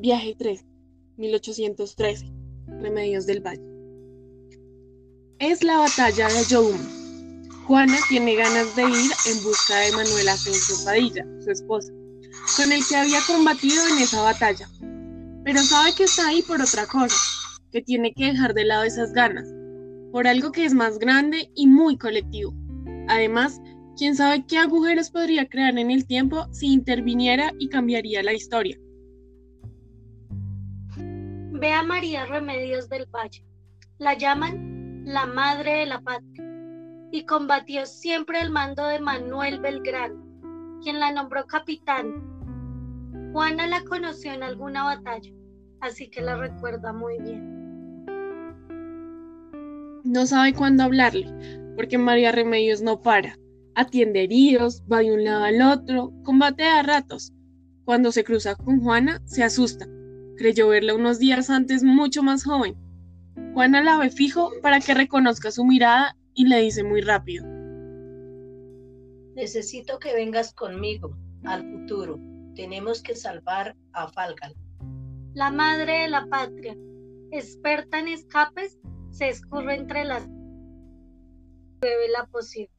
Viaje 3, 1813. Remedios del Valle. Es la batalla de Youm. Juana tiene ganas de ir en busca de Manuel Asensio Padilla, su esposa, con el que había combatido en esa batalla. Pero sabe que está ahí por otra cosa, que tiene que dejar de lado esas ganas, por algo que es más grande y muy colectivo. Además, quién sabe qué agujeros podría crear en el tiempo si interviniera y cambiaría la historia. Ve a María Remedios del Valle. La llaman la madre de la patria y combatió siempre el mando de Manuel Belgrano, quien la nombró capitán. Juana la conoció en alguna batalla, así que la recuerda muy bien. No sabe cuándo hablarle, porque María Remedios no para. Atiende heridos, va de un lado al otro, combate a ratos. Cuando se cruza con Juana, se asusta. Creyó verla unos días antes mucho más joven. Juana la ve fijo para que reconozca su mirada y le dice muy rápido. Necesito que vengas conmigo al futuro. Tenemos que salvar a Falgal. La madre de la patria, experta en escapes, se escurre entre las bebe la posible.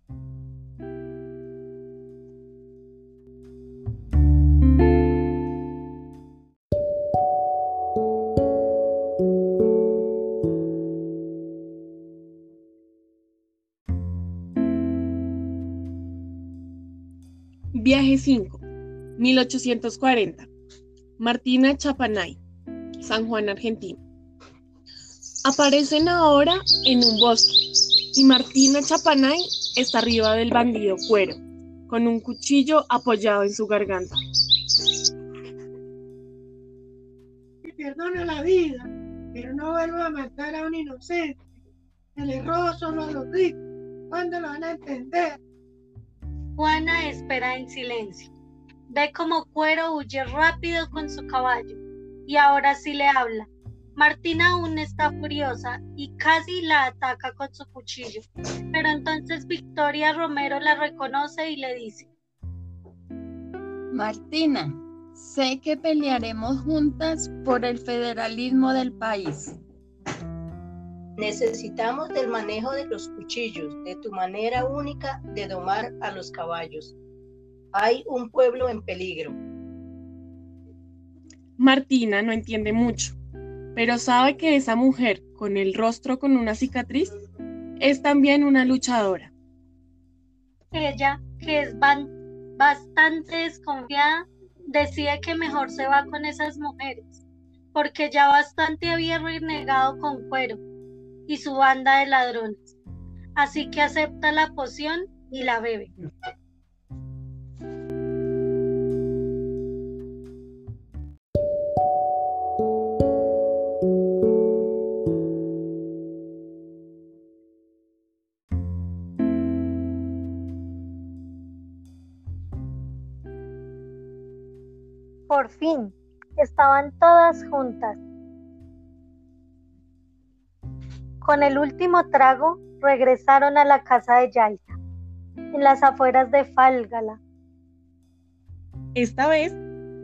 Viaje 5, 1840. Martina Chapanay, San Juan, Argentina. Aparecen ahora en un bosque y Martina Chapanay está arriba del bandido Cuero, con un cuchillo apoyado en su garganta. Me perdono la vida, pero no vuelvo a matar a un inocente. El error solo a los ricos. ¿Cuándo lo van a entender? Juana espera en silencio. Ve como Cuero huye rápido con su caballo y ahora sí le habla. Martina aún está furiosa y casi la ataca con su cuchillo, pero entonces Victoria Romero la reconoce y le dice, Martina, sé que pelearemos juntas por el federalismo del país. Necesitamos del manejo de los cuchillos, de tu manera única de domar a los caballos. Hay un pueblo en peligro. Martina no entiende mucho, pero sabe que esa mujer con el rostro con una cicatriz es también una luchadora. Ella, que es bastante desconfiada, decide que mejor se va con esas mujeres, porque ya bastante había renegado con Cuero y su banda de ladrones. Así que acepta la poción y la bebe. Por fin, estaban todas juntas. Con el último trago, regresaron a la casa de Yaisa, en las afueras de Fálgala. Esta vez,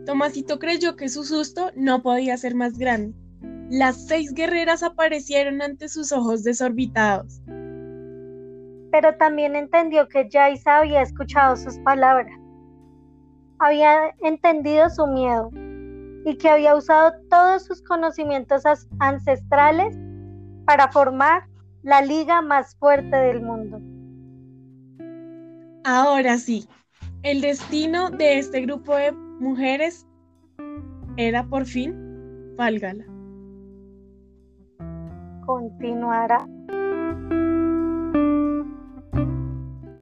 Tomasito creyó que su susto no podía ser más grande. Las seis guerreras aparecieron ante sus ojos desorbitados. Pero también entendió que Yaisa había escuchado sus palabras había entendido su miedo y que había usado todos sus conocimientos ancestrales para formar la liga más fuerte del mundo. Ahora sí, el destino de este grupo de mujeres era por fin Válgala. Continuará.